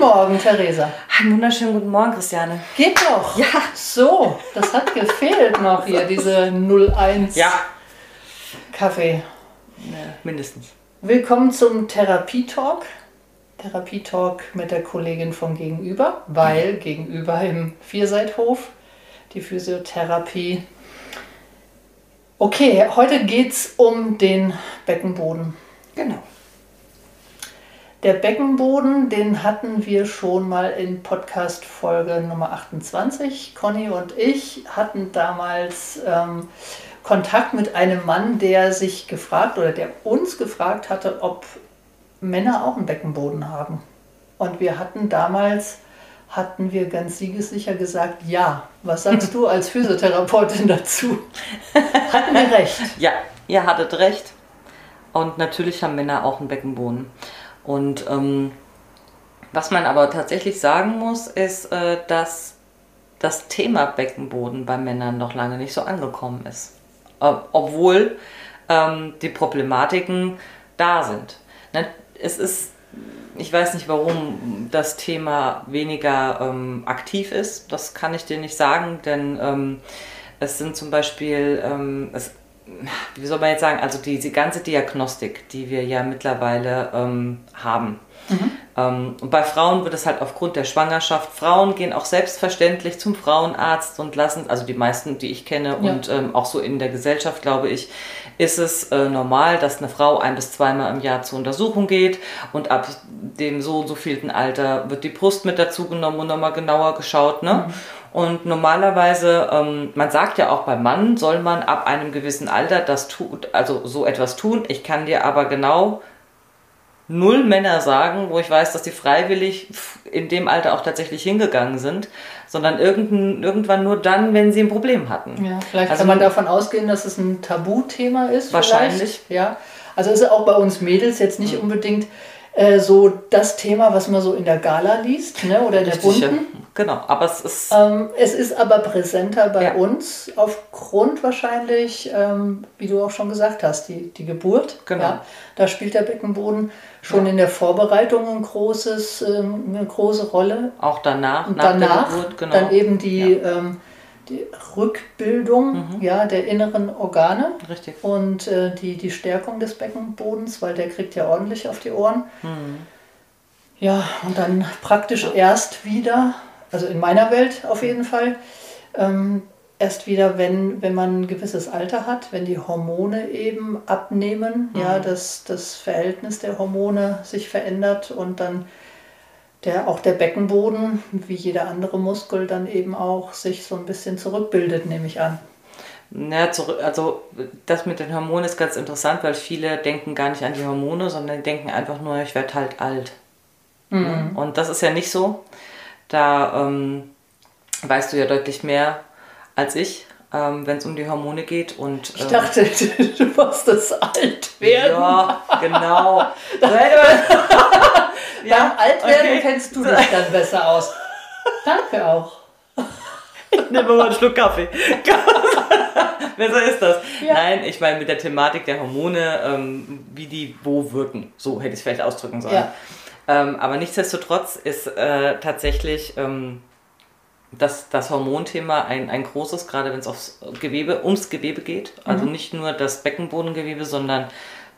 Morgen, Theresa. Einen wunderschönen guten Morgen, Christiane. Geht doch. Ja. So, das hat gefehlt noch hier, diese 01 Ja. Kaffee. Ja, mindestens. Willkommen zum Therapietalk. Therapietalk mit der Kollegin von Gegenüber, weil gegenüber im Vierseithof die Physiotherapie. Okay, heute geht es um den Beckenboden. Genau. Der Beckenboden, den hatten wir schon mal in Podcast Folge Nummer 28. Conny und ich hatten damals ähm, Kontakt mit einem Mann, der sich gefragt oder der uns gefragt hatte, ob Männer auch einen Beckenboden haben. Und wir hatten damals, hatten wir ganz siegessicher gesagt, ja. Was sagst du als Physiotherapeutin dazu? hatten wir recht. Ja, ihr hattet recht. Und natürlich haben Männer auch einen Beckenboden. Und ähm, was man aber tatsächlich sagen muss, ist, äh, dass das Thema Beckenboden bei Männern noch lange nicht so angekommen ist. Äh, obwohl ähm, die Problematiken da sind. Ne? Es ist, ich weiß nicht, warum das Thema weniger ähm, aktiv ist. Das kann ich dir nicht sagen, denn ähm, es sind zum Beispiel, ähm, es, wie soll man jetzt sagen, also diese ganze Diagnostik, die wir ja mittlerweile ähm, haben. Ähm, und bei Frauen wird es halt aufgrund der Schwangerschaft, Frauen gehen auch selbstverständlich zum Frauenarzt und lassen, also die meisten, die ich kenne Ja. und ähm, auch so in der Gesellschaft, glaube ich, ist es äh, normal, dass eine Frau ein bis zweimal im Jahr zur Untersuchung geht und ab dem so und so vielten Alter wird die Brust mit dazu genommen und nochmal genauer geschaut. Ne? Und normalerweise, ähm, man sagt ja auch beim Mann, soll man ab einem gewissen Alter das tut, also so etwas tun. Ich kann dir aber genau null Männer sagen, wo ich weiß, dass die freiwillig in dem Alter auch tatsächlich hingegangen sind, sondern irgendwann nur dann, wenn sie ein Problem hatten. Ja, vielleicht Also kann man man- davon ausgehen, dass es ein Tabuthema ist. Wahrscheinlich. Vielleicht. Ja. Also ist auch bei uns Mädels jetzt nicht unbedingt äh, so das Thema, was man so in der Gala liest ne, oder in der Richtig, ja. bunten. Genau, aber es ist Ähm, es ist aber präsenter bei Ja. uns aufgrund wahrscheinlich, ähm, wie du auch schon gesagt hast, die, die Geburt. Genau. Ja, da spielt der Beckenboden schon in der Vorbereitung ein großes, ähm, eine große Rolle. auch danach, Und nach danach der Geburt, genau. dann eben die, ähm, die Rückbildung Mhm. ja, der inneren Organe Richtig. und äh, die, die Stärkung des Beckenbodens, weil der kriegt ja ordentlich auf die Ohren. Mhm. Ja, und dann praktisch erst wieder, also in meiner Welt auf jeden Fall, ähm, erst wieder, wenn, wenn man ein gewisses Alter hat, wenn die Hormone eben abnehmen, ja, Mhm. dass das Verhältnis der Hormone sich verändert und dann der, auch der Beckenboden, wie jeder andere Muskel, dann eben auch sich so ein bisschen zurückbildet, nehme ich an. Ja, zurück, also das mit den Hormonen ist ganz interessant, weil viele denken gar nicht an die Hormone, sondern denken einfach nur, ich werde halt alt. Mhm. Und das ist ja nicht so. Da ähm, weißt du ja deutlich mehr als ich, ähm, wenn es um die Hormone geht. Und, Ich ähm, dachte, du musst das alt werden. Ja, genau. Beim Altwerden okay. kennst du dich dann besser aus. Danke auch. Nehmen wir mal einen Schluck Kaffee. Besser ist das. Ja. Nein, ich meine mit der Thematik der Hormone, ähm, wie die wo wirken. So hätte ich es vielleicht ausdrücken sollen. Ja. Ähm, aber nichtsdestotrotz ist äh, tatsächlich ähm, das, das Hormonthema ein, ein großes, gerade wenn es aufs Gewebe, ums Gewebe geht. Also nicht nur das Beckenbodengewebe, sondern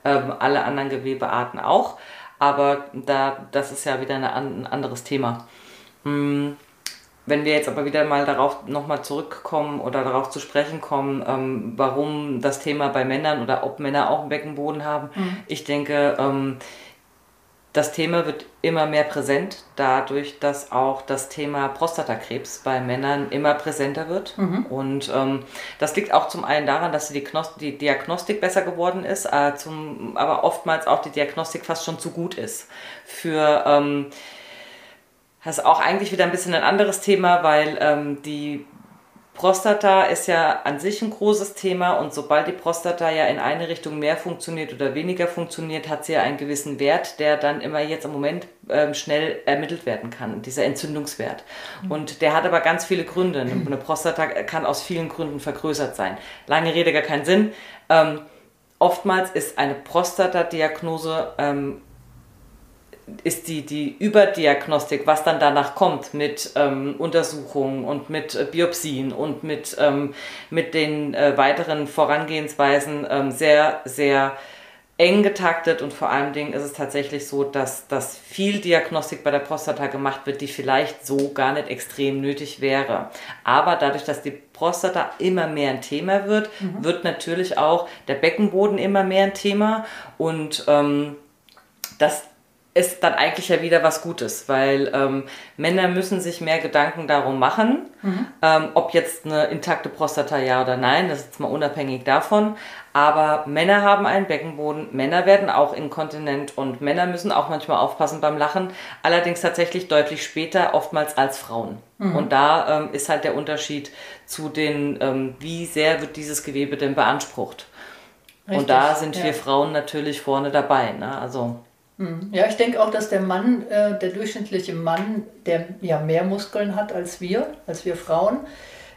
ähm, alle anderen Gewebearten auch. Aber da, das ist ja wieder eine, ein anderes Thema. Mm, wenn wir jetzt aber wieder mal darauf nochmal zurückkommen oder darauf zu sprechen kommen, ähm, warum das Thema bei Männern oder ob Männer auch einen Beckenboden haben, mhm. ich denke, ähm, das Thema wird immer mehr präsent, dadurch, dass auch das Thema Prostatakrebs bei Männern immer präsenter wird. Mhm. Und ähm, das liegt auch zum einen daran, dass die, die Diagnostik besser geworden ist, äh, zum, aber oftmals auch die Diagnostik fast schon zu gut ist. Für ähm, das ist auch eigentlich wieder ein bisschen ein anderes Thema, weil ähm, die Prostata ist ja an sich ein großes Thema und sobald die Prostata ja in eine Richtung mehr funktioniert oder weniger funktioniert, hat sie ja einen gewissen Wert, der dann immer jetzt im Moment ähm, schnell ermittelt werden kann, dieser Entzündungswert. Mhm. Und der hat aber ganz viele Gründe. Eine Prostata kann aus vielen Gründen vergrößert sein. Lange Rede, gar keinen Sinn. Ähm, oftmals ist eine Prostata-Diagnose ähm, ist die, die Überdiagnostik, was dann danach kommt mit ähm, Untersuchungen und mit äh, Biopsien und mit, ähm, mit den äh, weiteren Vorangehensweisen ähm, sehr, sehr eng getaktet und vor allen Dingen ist es tatsächlich so, dass, dass viel Diagnostik bei der Prostata gemacht wird, die vielleicht so gar nicht extrem nötig wäre. Aber dadurch, dass die Prostata immer mehr ein Thema wird, mhm. wird natürlich auch der Beckenboden immer mehr ein Thema und ähm, das ist dann eigentlich ja wieder was Gutes, weil ähm, Männer müssen sich mehr Gedanken darum machen, mhm. ähm, ob jetzt eine intakte Prostata ja oder nein, das ist jetzt mal unabhängig davon. Aber Männer haben einen Beckenboden, Männer werden auch inkontinent und Männer müssen auch manchmal aufpassen beim Lachen, allerdings tatsächlich deutlich später, oftmals als Frauen. Mhm. Und da ähm, ist halt der Unterschied zu den, ähm, wie sehr wird dieses Gewebe denn beansprucht. Richtig, und da sind ja. wir Frauen natürlich vorne dabei. Ne? Also. Ja, ich denke auch, dass der Mann, äh, der durchschnittliche Mann, der ja mehr Muskeln hat als wir, als wir Frauen,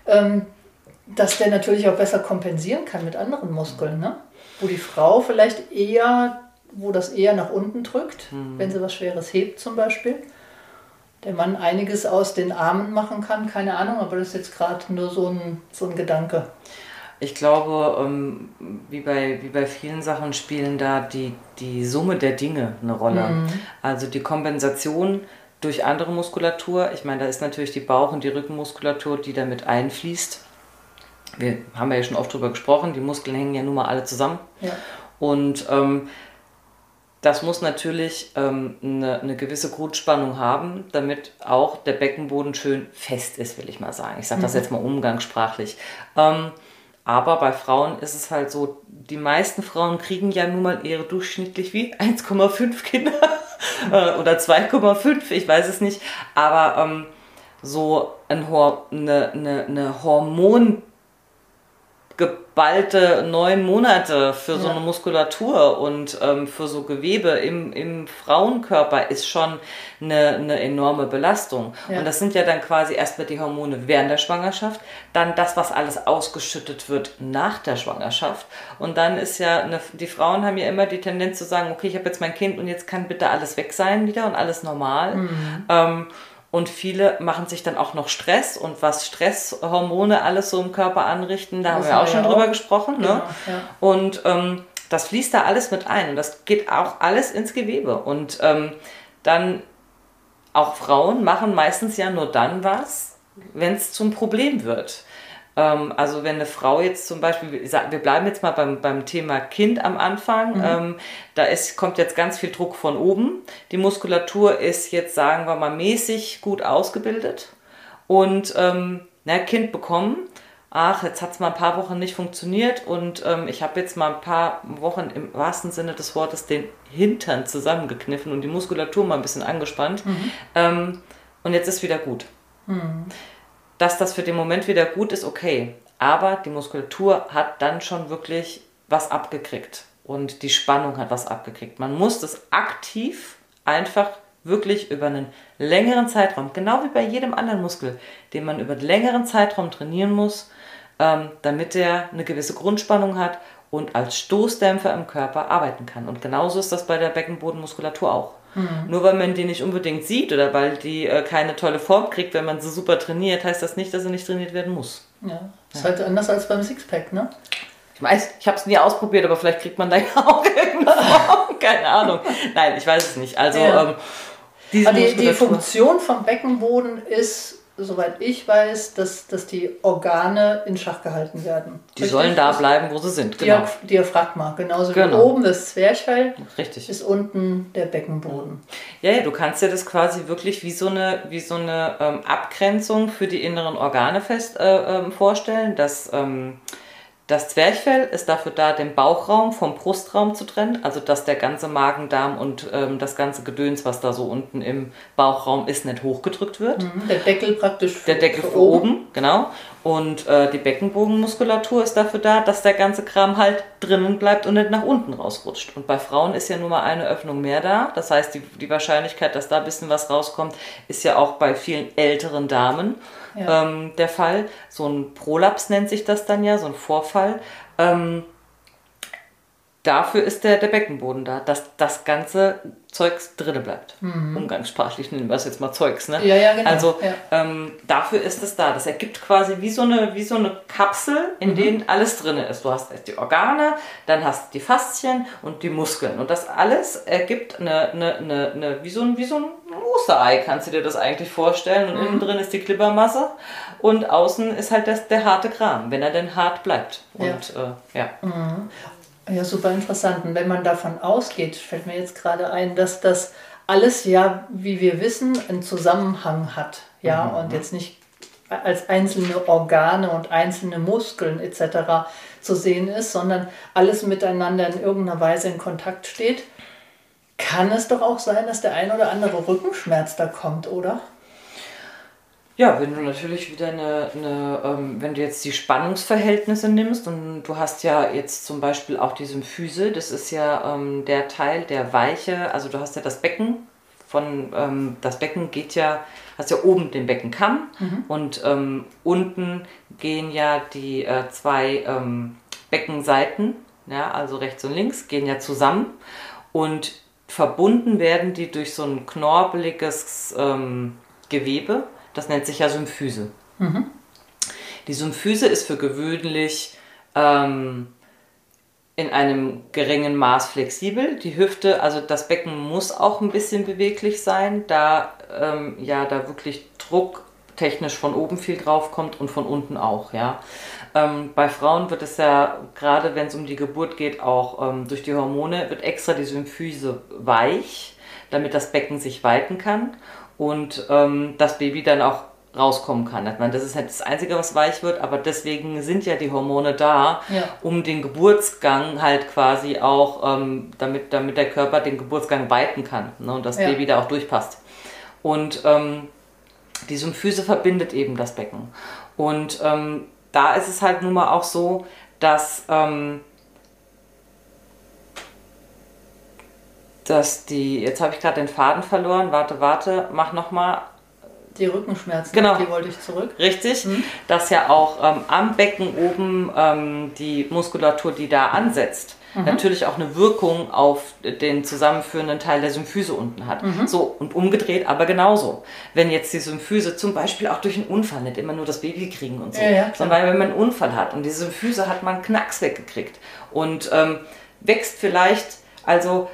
ähm, dass der natürlich auch besser kompensieren kann mit anderen Muskeln. Ne? Wo die Frau vielleicht eher, wo das eher nach unten drückt, mhm. wenn sie was Schweres hebt zum Beispiel. Der Mann einiges aus den Armen machen kann, keine Ahnung, aber das ist jetzt gerade nur so ein, so ein Gedanke. Ich glaube, ähm, wie, bei, wie bei vielen Sachen spielen da die, die Summe der Dinge eine Rolle. Mhm. Also die Kompensation durch andere Muskulatur. Ich meine, da ist natürlich die Bauch- und die Rückenmuskulatur, die damit einfließt. Wir haben ja schon oft drüber gesprochen, die Muskeln hängen ja nun mal alle zusammen. Ja. Und ähm, das muss natürlich ähm, eine, eine, gewisse Grundspannung haben, damit auch der Beckenboden schön fest ist, will ich mal sagen. Ich sage das mhm. jetzt mal umgangssprachlich. Ähm, aber bei Frauen ist es halt so, die meisten Frauen kriegen ja nun mal ihre durchschnittlich wie 1,5 Kinder äh, oder 2,5, ich weiß es nicht. Aber ähm, so ein, eine, eine, eine Hormon- geballte neun Monate für ja. so eine Muskulatur und ähm, für so Gewebe im, im Frauenkörper ist schon eine, eine enorme Belastung. Ja. Und das sind ja dann quasi erstmal die Hormone während der Schwangerschaft, dann das, was alles ausgeschüttet wird nach der Schwangerschaft. Und dann ist ja, eine, die Frauen haben ja immer die Tendenz zu sagen, okay, ich habe jetzt mein Kind und jetzt kann bitte alles weg sein wieder und alles normal. Mhm. Ähm, und viele machen sich dann auch noch Stress und was Stresshormone alles so im Körper anrichten, da das haben wir auch schon ja drüber auch. gesprochen. Ne? Genau, ja. Und ähm, das fließt da alles mit ein und das geht auch alles ins Gewebe. Und ähm, dann auch Frauen machen meistens ja nur dann was, wenn es zum Problem wird. Ähm, also wenn eine Frau jetzt zum Beispiel, wir bleiben jetzt mal beim, beim Thema Kind am Anfang, mhm. ähm, da ist, kommt jetzt ganz viel Druck von oben. Die Muskulatur ist jetzt, sagen wir mal, mäßig gut ausgebildet und ähm, na, Kind bekommen. Ach, jetzt hat es mal ein paar Wochen nicht funktioniert und ähm, ich habe jetzt mal ein paar Wochen im wahrsten Sinne des Wortes den Hintern zusammengekniffen und die Muskulatur mal ein bisschen angespannt. Mhm. Ähm, und jetzt ist wieder gut. Mhm dass das für den Moment wieder gut ist, okay. Aber die Muskulatur hat dann schon wirklich was abgekriegt und die Spannung hat was abgekriegt. Man muss das aktiv einfach wirklich über einen längeren Zeitraum, genau wie bei jedem anderen Muskel, den man über einen längeren Zeitraum trainieren muss, ähm, damit er eine gewisse Grundspannung hat und als Stoßdämpfer im Körper arbeiten kann. Und genauso ist das bei der Beckenbodenmuskulatur auch. Mhm. Nur weil man die nicht unbedingt sieht oder weil die äh, keine tolle Form kriegt, wenn man sie super trainiert, heißt das nicht, dass sie nicht trainiert werden muss. Ja, ist ja. halt anders als beim Sixpack, ne? Ich weiß, ich habe es nie ausprobiert, aber vielleicht kriegt man da ja auch irgendeine Form. Keine Ahnung. Nein, ich weiß es nicht. Also, ja. ähm, diese die, die Funktion vom Beckenboden ist soweit ich weiß, dass, dass die Organe in Schach gehalten werden. Die Richtig? sollen da bleiben, wo sie sind. Genau. Diaphragma, genauso genau. wie oben das Zwerchfell. Richtig. Ist unten der Beckenboden. Ja, ja, du kannst dir das quasi wirklich wie so eine, wie so eine ähm, Abgrenzung für die inneren Organe fest äh, ähm, vorstellen, dass ähm, das Zwerchfell ist dafür da, den Bauchraum vom Brustraum zu trennen, also dass der ganze Magen-Darm und ähm, das ganze Gedöns, was da so unten im Bauchraum ist, nicht hochgedrückt wird. Mhm, der Deckel praktisch Der Deckel für, für oben. oben, genau. Und äh, die Beckenbogenmuskulatur ist dafür da, dass der ganze Kram halt drinnen bleibt und nicht nach unten rausrutscht. Und bei Frauen ist ja nur mal eine Öffnung mehr da. Das heißt, die, die Wahrscheinlichkeit, dass da ein bisschen was rauskommt, ist ja auch bei vielen älteren Damen ja. ähm, der Fall. So ein Prolaps nennt sich das dann ja, so ein Vorfall. Ähm, dafür ist der, der Beckenboden da, dass das ganze Zeugs drinne bleibt. Mhm. Umgangssprachlich nennen wir es jetzt mal Zeugs. Ne? Ja, ja, genau. Also ja. Ähm, dafür ist es da. Das ergibt quasi wie so eine, wie so eine Kapsel, in mhm. denen alles drin ist. Du hast erst die Organe, dann hast du die Faszien und die Muskeln. Und das alles ergibt eine, eine, eine, eine wie, so ein, wie so ein Osterei, kannst du dir das eigentlich vorstellen. Und mhm. innen drin ist die Klippermasse und außen ist halt das, der harte Kram, wenn er denn hart bleibt. Und ja. Äh, ja. Mhm. Ja, super interessant. Und wenn man davon ausgeht, fällt mir jetzt gerade ein, dass das alles ja, wie wir wissen, einen Zusammenhang hat. Ja, mhm. und jetzt nicht als einzelne Organe und einzelne Muskeln etc. zu sehen ist, sondern alles miteinander in irgendeiner Weise in Kontakt steht, kann es doch auch sein, dass der ein oder andere Rückenschmerz da kommt, oder? Ja, wenn du natürlich wieder eine, eine ähm, wenn du jetzt die Spannungsverhältnisse nimmst und du hast ja jetzt zum Beispiel auch die Symphyse, das ist ja ähm, der Teil, der weiche, also du hast ja das Becken von, ähm, das Becken geht ja, hast ja oben den Beckenkamm mhm. und ähm, unten gehen ja die äh, zwei ähm, Beckenseiten, ja, also rechts und links, gehen ja zusammen und verbunden werden die durch so ein knorpeliges ähm, Gewebe das nennt sich ja Symphyse. Mhm. Die Symphyse ist für gewöhnlich ähm, in einem geringen Maß flexibel. Die Hüfte, also das Becken muss auch ein bisschen beweglich sein, da ähm, ja da wirklich Druck technisch von oben viel drauf kommt und von unten auch, ja. Ähm, bei Frauen wird es ja, gerade wenn es um die Geburt geht, auch ähm, durch die Hormone, wird extra die Symphyse weich, damit das Becken sich weiten kann und ähm, das Baby dann auch rauskommen kann. Ich meine, das ist halt das Einzige, was weich wird, aber deswegen sind ja die Hormone da, ja. um den Geburtsgang halt quasi auch, ähm, damit, damit der Körper den Geburtsgang weiten kann ne, und das ja. Baby da auch durchpasst. Und ähm, die Symphyse verbindet eben das Becken. Und ähm, da ist es halt nun mal auch so, dass ähm, dass die, jetzt habe ich gerade den Faden verloren, warte, warte, mach nochmal. Die Rückenschmerzen, genau. die wollte ich zurück. Richtig, mhm. dass ja auch ähm, am Becken oben ähm, die Muskulatur, die da ansetzt, mhm. natürlich auch eine Wirkung auf den zusammenführenden Teil der Symphyse unten hat. Mhm. So, und umgedreht aber genauso. Wenn jetzt die Symphyse zum Beispiel auch durch einen Unfall, nicht immer nur das Baby kriegen und so, ja, ja, sondern wenn man einen Unfall hat und diese Symphyse hat man Knacks weggekriegt und ähm, wächst vielleicht, also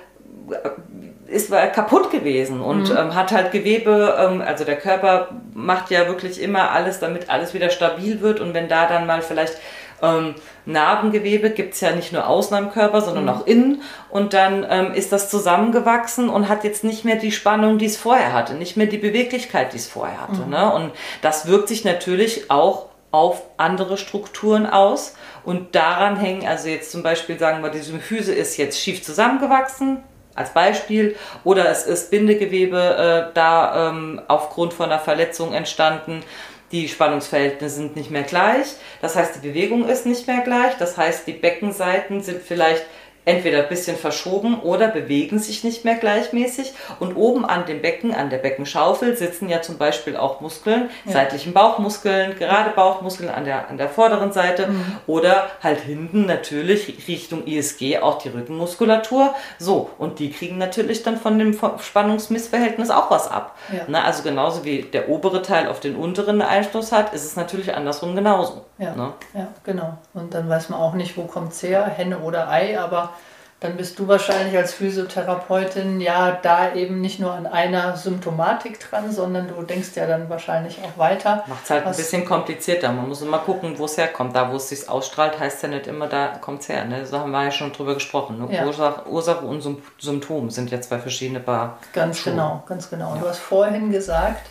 ist kaputt gewesen und mhm. ähm, hat halt Gewebe, ähm, also der Körper macht ja wirklich immer alles, damit alles wieder stabil wird und wenn da dann mal vielleicht ähm, Narbengewebe gibt es ja nicht nur außen am Körper, sondern mhm. auch innen und dann ähm, ist das zusammengewachsen und hat jetzt nicht mehr die Spannung, die es vorher hatte, nicht mehr die Beweglichkeit, die es vorher hatte. Mhm. Ne? Und das wirkt sich natürlich auch auf andere Strukturen aus und daran hängen, also jetzt zum Beispiel sagen wir, die Symphyse ist jetzt schief zusammengewachsen, als Beispiel. Oder es ist Bindegewebe äh, da ähm, aufgrund von einer Verletzung entstanden. Die Spannungsverhältnisse sind nicht mehr gleich. Das heißt, die Bewegung ist nicht mehr gleich. Das heißt, die Beckenseiten sind vielleicht entweder ein bisschen verschoben oder bewegen sich nicht mehr gleichmäßig. Und oben an dem Becken, an der Beckenschaufel, sitzen ja zum Beispiel auch Muskeln, ja. seitlichen Bauchmuskeln, gerade Bauchmuskeln an der, an der vorderen Seite mhm. oder halt hinten natürlich Richtung ISG auch die Rückenmuskulatur. So, und die kriegen natürlich dann von dem Spannungsmissverhältnis auch was ab. Ja. Na, also genauso wie der obere Teil auf den unteren Einfluss hat, ist es natürlich andersrum genauso. Ja, ne? ja genau. Und dann weiß man auch nicht, wo kommt es her, Henne oder Ei, aber dann bist du wahrscheinlich als Physiotherapeutin ja da eben nicht nur an einer Symptomatik dran, sondern du denkst ja dann wahrscheinlich auch weiter. Macht es halt ein bisschen komplizierter. Man muss immer gucken, wo es herkommt. Da, wo es sich ausstrahlt, heißt ja nicht immer, da kommt es her. Ne? So haben wir ja schon drüber gesprochen. Ne? Ja. Ursache, Ursache, und Symptom sind ja zwei verschiedene Paar. Ganz Schuhe. genau, ganz genau. Ja. Du hast vorhin gesagt,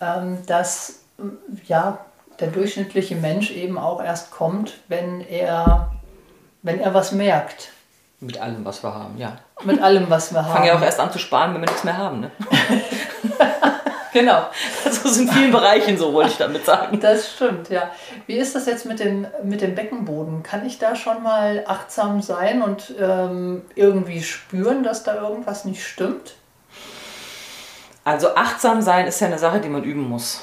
ähm, dass ja, der durchschnittliche Mensch eben auch erst kommt, wenn er, wenn er was merkt. Mit allem, was wir haben, ja. Mit allem, was wir haben. Fangen ja auch erst an zu sparen, wenn wir nichts mehr haben, ne? genau. Also ist in vielen Bereichen so, wollte ich damit sagen. Das stimmt, ja. Wie ist das jetzt mit dem, mit dem Beckenboden? Kann ich da schon mal achtsam sein und ähm, irgendwie spüren, dass da irgendwas nicht stimmt? Also achtsam sein ist ja eine Sache, die man üben muss.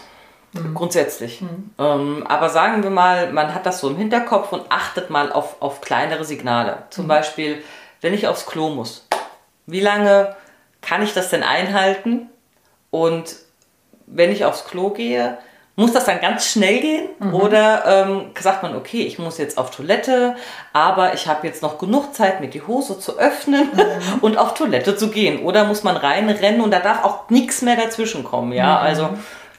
Mhm. Grundsätzlich. Mhm. Ähm, aber sagen wir mal, man hat das so im Hinterkopf und achtet mal auf, auf kleinere Signale. Zum mhm. Beispiel, wenn ich aufs Klo muss. Wie lange kann ich das denn einhalten? Und wenn ich aufs Klo gehe, muss das dann ganz schnell gehen? Mhm. Oder ähm, sagt man, okay, ich muss jetzt auf Toilette, aber ich habe jetzt noch genug Zeit, mir die Hose zu öffnen mhm. und auf Toilette zu gehen? Oder muss man reinrennen und da darf auch nichts mehr dazwischen kommen? Ja, mhm. also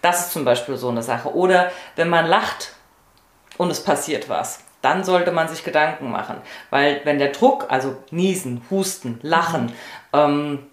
das ist zum Beispiel so eine Sache. Oder wenn man lacht und es passiert was, dann sollte man sich Gedanken machen. Weil wenn der Druck, also Niesen, Husten, Lachen, ähm,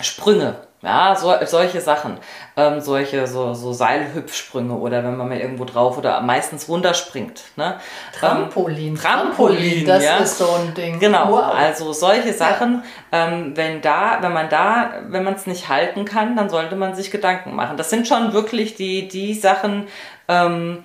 Sprünge, ja, so, solche Sachen, ähm, solche so, so Seilhüpfsprünge oder wenn man mal irgendwo drauf oder meistens runterspringt. Ne? Trampolin. Ähm, Trampolin, das ja. ist so ein Ding. Genau, wow. also solche Sachen, ja. ähm, wenn da, wenn man da, wenn man es nicht halten kann, dann sollte man sich Gedanken machen. Das sind schon wirklich die, die Sachen, ähm,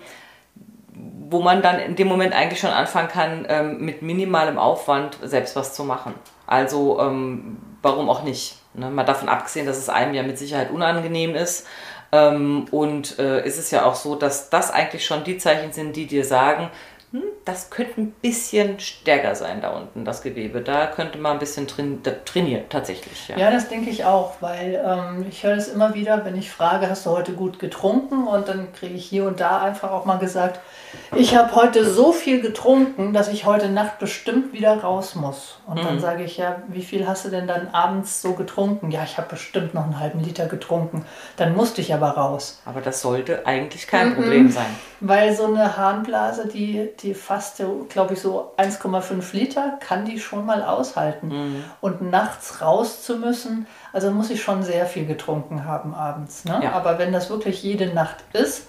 wo man dann in dem Moment eigentlich schon anfangen kann, ähm, mit minimalem Aufwand selbst was zu machen. Also ähm, warum auch nicht? Ne? Mal davon abgesehen, dass es einem ja mit Sicherheit unangenehm ist. Ähm, und äh, ist es ja auch so, dass das eigentlich schon die Zeichen sind, die dir sagen, hm, das könnte ein bisschen stärker sein da unten, das Gewebe. Da könnte man ein bisschen train trainieren, tatsächlich. Ja. ja, das denke ich auch, weil ähm, ich höre es immer wieder, wenn ich frage, hast du heute gut getrunken? Und dann kriege ich hier und da einfach auch mal gesagt, ich habe heute so viel getrunken, dass ich heute Nacht bestimmt wieder raus muss. Und mhm. dann sage ich, ja, wie viel hast du denn dann abends so getrunken? Ja, ich habe bestimmt noch einen halben Liter getrunken. Dann musste ich aber raus. Aber das sollte eigentlich kein mhm. Problem sein. Weil so eine Harnblase, die, die fasst, glaube ich, so 1,5 Liter, kann die schon mal aushalten. Mhm. Und nachts raus zu müssen, also muss ich schon sehr viel getrunken haben abends. Ne? Ja. Aber wenn das wirklich jede Nacht ist,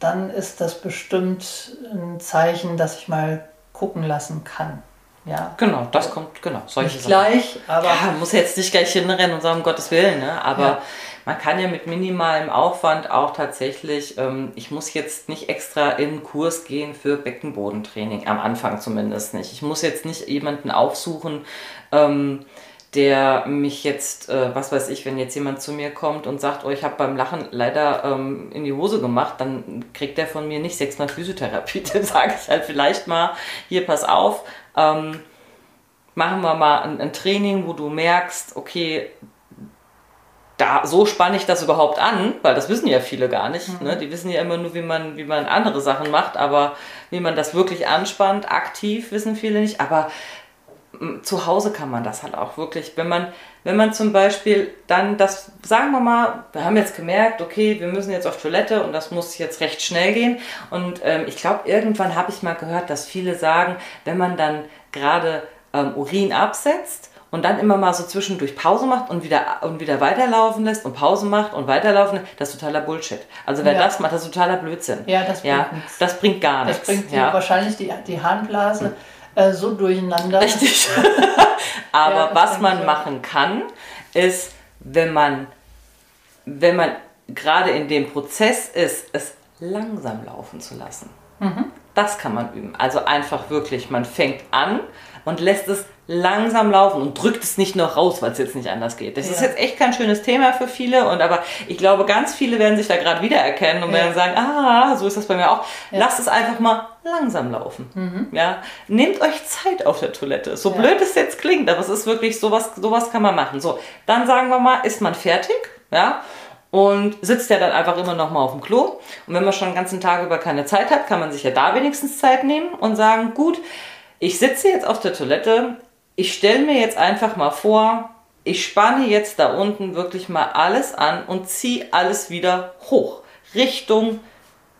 dann ist das bestimmt ein Zeichen, dass ich mal gucken lassen kann. Ja. Genau, das kommt, genau, solche nicht gleich, aber. Ja, muss jetzt nicht gleich hinrennen und sagen, um Gottes Willen, ne? aber ja. Man kann ja mit minimalem Aufwand auch tatsächlich, ähm, ich muss jetzt nicht extra in einen Kurs gehen für Beckenbodentraining, am Anfang zumindest nicht. Ich muss jetzt nicht jemanden aufsuchen, ähm, der mich jetzt, äh, was weiß ich, wenn jetzt jemand zu mir kommt und sagt, oh, ich habe beim Lachen leider ähm, in die Hose gemacht, dann kriegt der von mir nicht sechsmal Physiotherapie. Dann sage ich halt vielleicht mal, hier, pass auf, ähm, machen wir mal ein, ein, Training, wo du merkst, okay, da, so spanne ich das überhaupt an, weil das wissen ja viele gar nicht. Mhm. Ne? Die wissen ja immer nur, wie man, wie man andere Sachen macht, aber wie man das wirklich anspannt, aktiv, wissen viele nicht. Aber zu Hause kann man das halt auch wirklich, wenn man, wenn man zum Beispiel dann das, sagen wir mal, wir haben jetzt gemerkt, okay, wir müssen jetzt auf Toilette und das muss jetzt recht schnell gehen. Und ähm, ich glaube, irgendwann habe ich mal gehört, dass viele sagen, wenn man dann gerade ähm, Urin absetzt und dann immer mal so zwischendurch Pause macht und wieder, und wieder weiterlaufen lässt und Pause macht und weiterlaufen, das ist totaler Bullshit. Also wer ja. das macht, das ist totaler Blödsinn. Ja, das bringt ja, nichts. Das bringt gar nichts. Das bringt ja. wahrscheinlich die, die Harnblase. Äh, so durcheinander. Richtig. Aber ja, was man machen kann, ist, wenn man, wenn man gerade in dem Prozess ist, es langsam laufen zu lassen. Mhm. Das kann man üben. Also einfach wirklich, man fängt an und lässt es langsam laufen und drückt es nicht noch raus, weil es jetzt nicht anders geht. Das ja. ist jetzt echt kein schönes Thema für viele und aber ich glaube, ganz viele werden sich da gerade wiedererkennen und ja. werden sagen, ah, so ist das bei mir auch. Ja. Lasst es einfach mal langsam laufen. Mhm. Ja, nehmt euch Zeit auf der Toilette. So blöd es jetzt klingt, aber es ist wirklich sowas, sowas kann man machen. So, dann sagen wir mal, ist man fertig, ja? Und sitzt ja dann einfach immer noch mal auf dem Klo. Und wenn man schon den ganzen Tag über keine Zeit hat, kann man sich ja da wenigstens Zeit nehmen und sagen, gut, ich sitze jetzt auf der Toilette, ich stelle mir jetzt einfach mal vor, ich spanne jetzt da unten wirklich mal alles an und ziehe alles wieder hoch. Richtung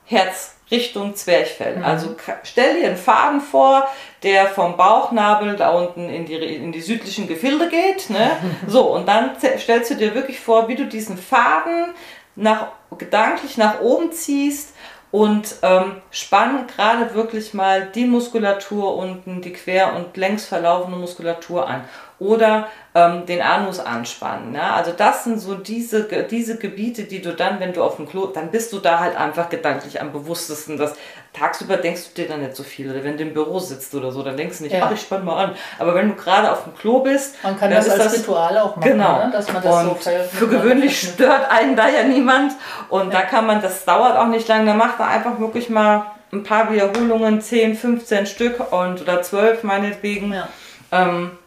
Herz, Richtung Zwerchfell. Mhm. Also stell dir einen Faden vor, der vom Bauchnabel da unten in die, in die südlichen Gefilde geht. Ne? So, und dann stellst du dir wirklich vor, wie du diesen Faden nach, gedanklich nach oben ziehst und ähm, spann gerade wirklich mal die Muskulatur unten, die quer und längs verlaufende Muskulatur an oder ähm, den Anus anspannen. Ja? Also das sind so diese, diese Gebiete, die du dann, wenn du auf dem Klo, dann bist du da halt einfach gedanklich am bewusstesten. Das, tagsüber denkst du dir dann nicht so viel. Oder wenn du im Büro sitzt oder so, dann denkst du nicht, ja. ach, ich spann mal an. Aber wenn du gerade auf dem Klo bist, man kann das als das, Ritual auch machen, genau. Ne? dass man das und so Für gewöhnlich stört einen da ja niemand. Und ja. da kann man, das dauert auch nicht lange, da macht man einfach wirklich mal ein paar Wiederholungen, 10, 15 Stück und oder 12 meinetwegen. Ja. Ähm,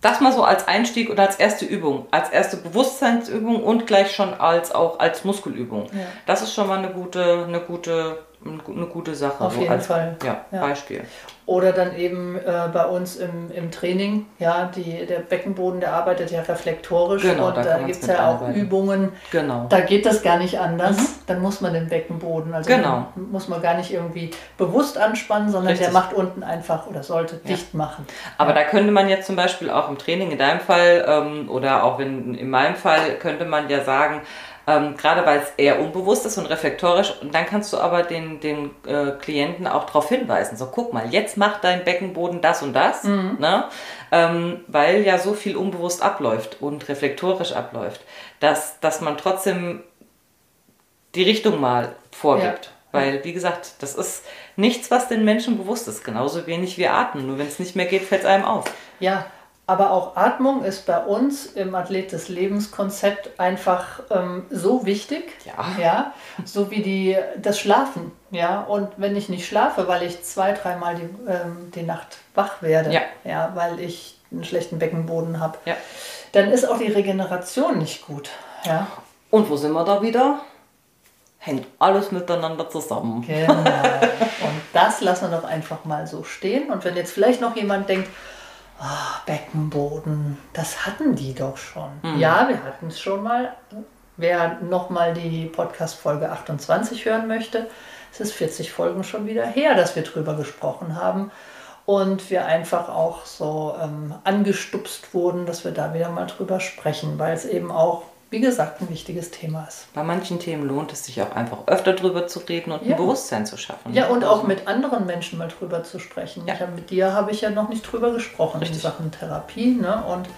das mal so als Einstieg oder als erste Übung, als erste Bewusstseinsübung und gleich schon als auch als Muskelübung. Ja. Das ist schon mal eine gute, eine gute, eine gute Sache. Auf so jeden als, Fall. Ja, ja, Beispiel. Oder dann eben äh, bei uns im, im Training, ja, die, der Beckenboden, der arbeitet ja reflektorisch genau, und da, da gibt es ja auch arbeiten. Übungen, genau. da geht das gar nicht anders. Mhm. Dann muss man den Beckenboden, also genau. muss man gar nicht irgendwie bewusst anspannen, sondern Richtig. der macht unten einfach oder sollte ja. dicht machen. Aber ja. da könnte man jetzt zum Beispiel auch im Training in deinem Fall ähm, oder auch in, in meinem Fall könnte man ja sagen, ähm, gerade weil es eher unbewusst ist und reflektorisch. Und dann kannst du aber den, den äh, Klienten auch darauf hinweisen, so guck mal, jetzt macht dein Beckenboden das und das, mhm. ne? Ähm, weil ja so viel unbewusst abläuft und reflektorisch abläuft, dass, dass man trotzdem die Richtung mal vorgibt. Ja. Weil, wie gesagt, das ist nichts, was den Menschen bewusst ist. Genauso wenig wie Atmen. Nur wenn es nicht mehr geht, fällt es einem auf. Ja, aber auch Atmung ist bei uns im Athlet des Lebens Konzept einfach ähm, so wichtig, ja. ja, so wie die, das Schlafen, ja. Und wenn ich nicht schlafe, weil ich zwei, dreimal die, ähm, die Nacht wach werde, ja. ja, weil ich einen schlechten Beckenboden habe, ja. dann ist auch die Regeneration nicht gut, ja. Und wo sind wir da wieder? Hängt alles miteinander zusammen. Genau. Und das lassen wir doch einfach mal so stehen. Und wenn jetzt vielleicht noch jemand denkt, oh, Beckenboden, das hatten die doch schon. Mhm. Ja, wir hatten es schon mal. Wer nochmal die Podcast-Folge 28 hören möchte, es ist 40 Folgen schon wieder her, dass wir drüber gesprochen haben und wir einfach auch so ähm, angestupst wurden, dass wir da wieder mal drüber sprechen, weil es eben auch wie gesagt, ein wichtiges Thema ist. Bei manchen Themen lohnt es sich auch einfach öfter drüber zu reden und ja. ein Bewusstsein zu schaffen. Ja, und auch mit anderen Menschen mal drüber zu sprechen. Ja. Hab, mit dir habe ich ja noch nicht drüber gesprochen Richtig. in Sachen Therapie. Ne? Und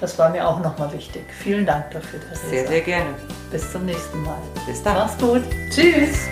das war mir auch nochmal wichtig. Vielen Dank dafür, Theresa. Sehr, sehr gerne. Bis zum nächsten Mal. Bis dann. Mach's gut. Tschüss.